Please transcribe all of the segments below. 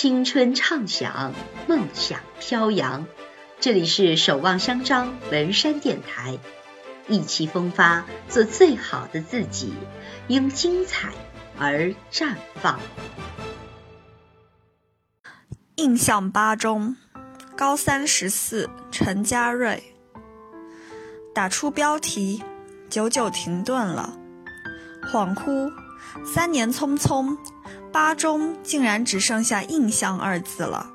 青春畅想，梦想飘扬。这里是守望相张文山电台，意气风发，做最好的自己，因精彩而绽放。印象八中，高三十四，陈嘉瑞。打出标题，久久停顿了，恍惚，三年匆匆。八中竟然只剩下印象二字了，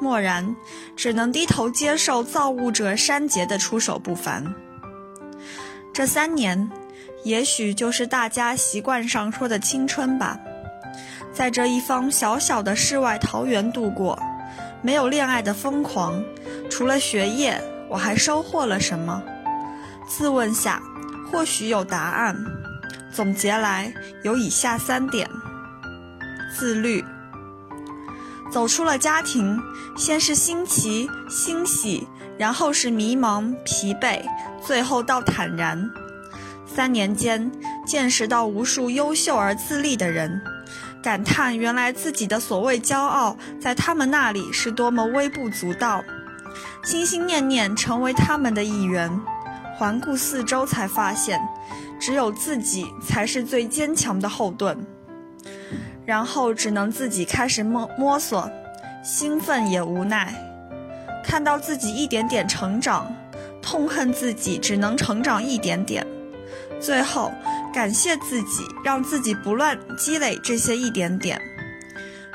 蓦然只能低头接受造物者删节的出手不凡。这三年，也许就是大家习惯上说的青春吧，在这一方小小的世外桃源度过，没有恋爱的疯狂，除了学业，我还收获了什么？自问下，或许有答案。总结来，有以下三点。自律，走出了家庭，先是新奇、欣喜，然后是迷茫、疲惫，最后到坦然。三年间，见识到无数优秀而自立的人，感叹原来自己的所谓骄傲，在他们那里是多么微不足道，心心念念成为他们的一员。环顾四周，才发现，只有自己才是最坚强的后盾。然后只能自己开始摸摸索，兴奋也无奈，看到自己一点点成长，痛恨自己只能成长一点点，最后感谢自己，让自己不乱积累这些一点点。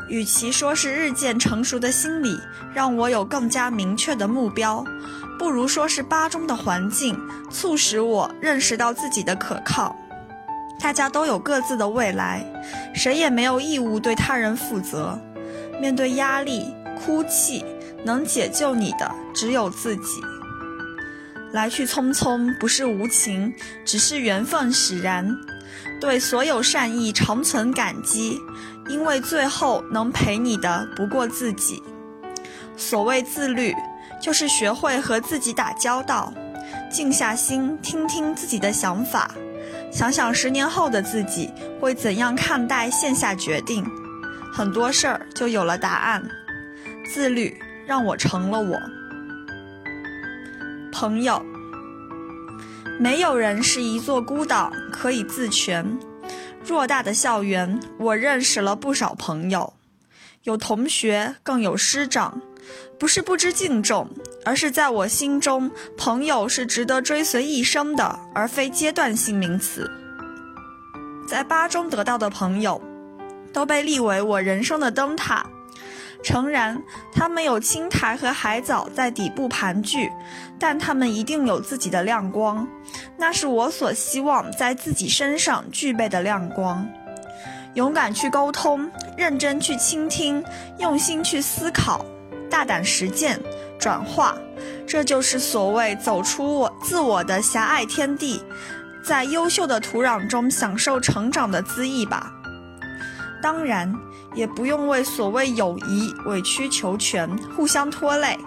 与其说是日渐成熟的心理让我有更加明确的目标，不如说是八中的环境促使我认识到自己的可靠。大家都有各自的未来，谁也没有义务对他人负责。面对压力、哭泣，能解救你的只有自己。来去匆匆，不是无情，只是缘分使然。对所有善意长存感激，因为最后能陪你的不过自己。所谓自律，就是学会和自己打交道，静下心听听自己的想法。想想十年后的自己会怎样看待线下决定，很多事儿就有了答案。自律让我成了我。朋友，没有人是一座孤岛可以自全。偌大的校园，我认识了不少朋友，有同学，更有师长。不是不知敬重，而是在我心中，朋友是值得追随一生的，而非阶段性名词。在八中得到的朋友，都被立为我人生的灯塔。诚然，他们有青苔和海藻在底部盘踞，但他们一定有自己的亮光，那是我所希望在自己身上具备的亮光。勇敢去沟通，认真去倾听，用心去思考。大胆实践，转化，这就是所谓走出我自我的狭隘天地，在优秀的土壤中享受成长的恣意吧。当然，也不用为所谓友谊委曲求全，互相拖累。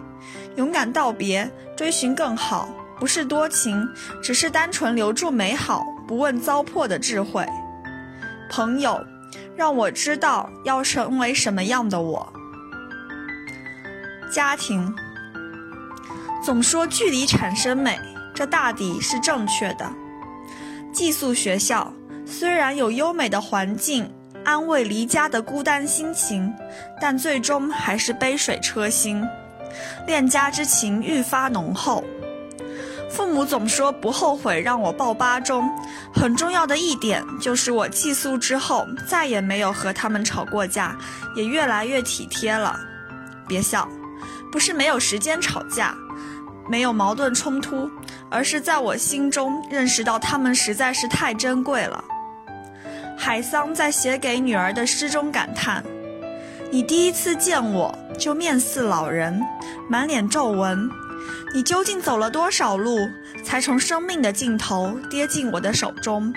勇敢道别，追寻更好，不是多情，只是单纯留住美好，不问糟粕的智慧。朋友，让我知道要成为什么样的我。家庭总说距离产生美，这大抵是正确的。寄宿学校虽然有优美的环境，安慰离家的孤单心情，但最终还是杯水车薪，恋家之情愈发浓厚。父母总说不后悔让我报八中，很重要的一点就是我寄宿之后再也没有和他们吵过架，也越来越体贴了。别笑。不是没有时间吵架，没有矛盾冲突，而是在我心中认识到他们实在是太珍贵了。海桑在写给女儿的诗中感叹：“你第一次见我就面似老人，满脸皱纹，你究竟走了多少路，才从生命的尽头跌进我的手中？”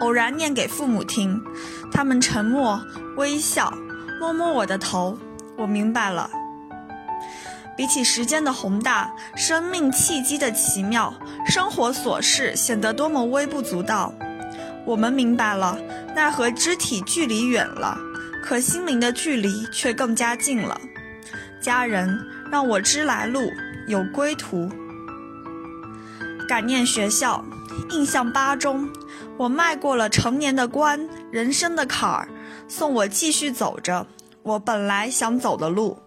偶然念给父母听，他们沉默微笑，摸摸我的头，我明白了。比起时间的宏大，生命契机的奇妙，生活琐事显得多么微不足道。我们明白了，奈何肢体距离远了，可心灵的距离却更加近了。家人让我知来路，有归途。感念学校，印象八中，我迈过了成年的关，人生的坎儿，送我继续走着我本来想走的路。